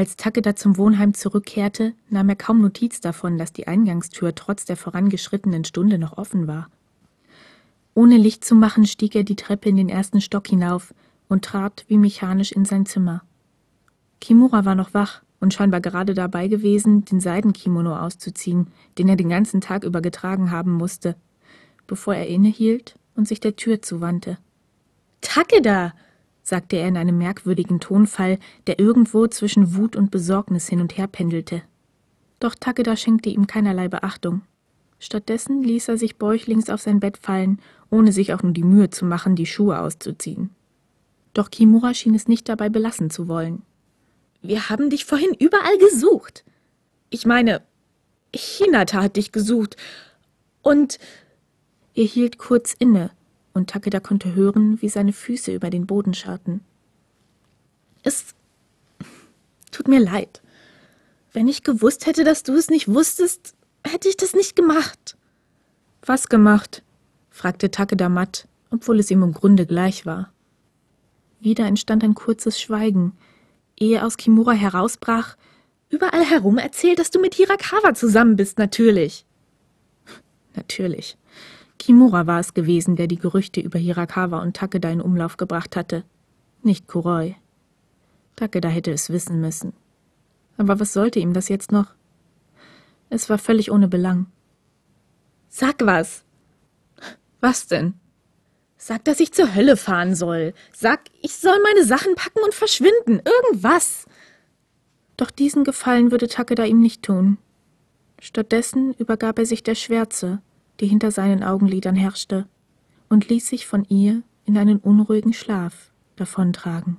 Als Takeda zum Wohnheim zurückkehrte, nahm er kaum Notiz davon, dass die Eingangstür trotz der vorangeschrittenen Stunde noch offen war. Ohne Licht zu machen, stieg er die Treppe in den ersten Stock hinauf und trat wie mechanisch in sein Zimmer. Kimura war noch wach und scheinbar gerade dabei gewesen, den Seidenkimono auszuziehen, den er den ganzen Tag über getragen haben musste, bevor er innehielt und sich der Tür zuwandte. Takeda! Sagte er in einem merkwürdigen Tonfall, der irgendwo zwischen Wut und Besorgnis hin und her pendelte. Doch Takeda schenkte ihm keinerlei Beachtung. Stattdessen ließ er sich bäuchlings auf sein Bett fallen, ohne sich auch nur die Mühe zu machen, die Schuhe auszuziehen. Doch Kimura schien es nicht dabei belassen zu wollen. Wir haben dich vorhin überall gesucht. Ich meine, Hinata hat dich gesucht. Und er hielt kurz inne, und Takeda konnte hören, wie seine Füße über den Boden scharrten. Es tut mir leid. Wenn ich gewusst hätte, dass du es nicht wusstest, hätte ich das nicht gemacht. Was gemacht? fragte Takeda matt, obwohl es ihm im Grunde gleich war. Wieder entstand ein kurzes Schweigen, ehe aus Kimura herausbrach, überall herum erzählt, dass du mit Hirakawa zusammen bist, natürlich. Natürlich. Kimura war es gewesen, der die Gerüchte über Hirakawa und Takeda in Umlauf gebracht hatte, nicht Kuroi. Takeda hätte es wissen müssen. Aber was sollte ihm das jetzt noch? Es war völlig ohne Belang. Sag was. Was denn? Sag, dass ich zur Hölle fahren soll. Sag, ich soll meine Sachen packen und verschwinden. Irgendwas. Doch diesen Gefallen würde Takeda ihm nicht tun. Stattdessen übergab er sich der Schwärze, die hinter seinen Augenlidern herrschte, und ließ sich von ihr in einen unruhigen Schlaf davontragen.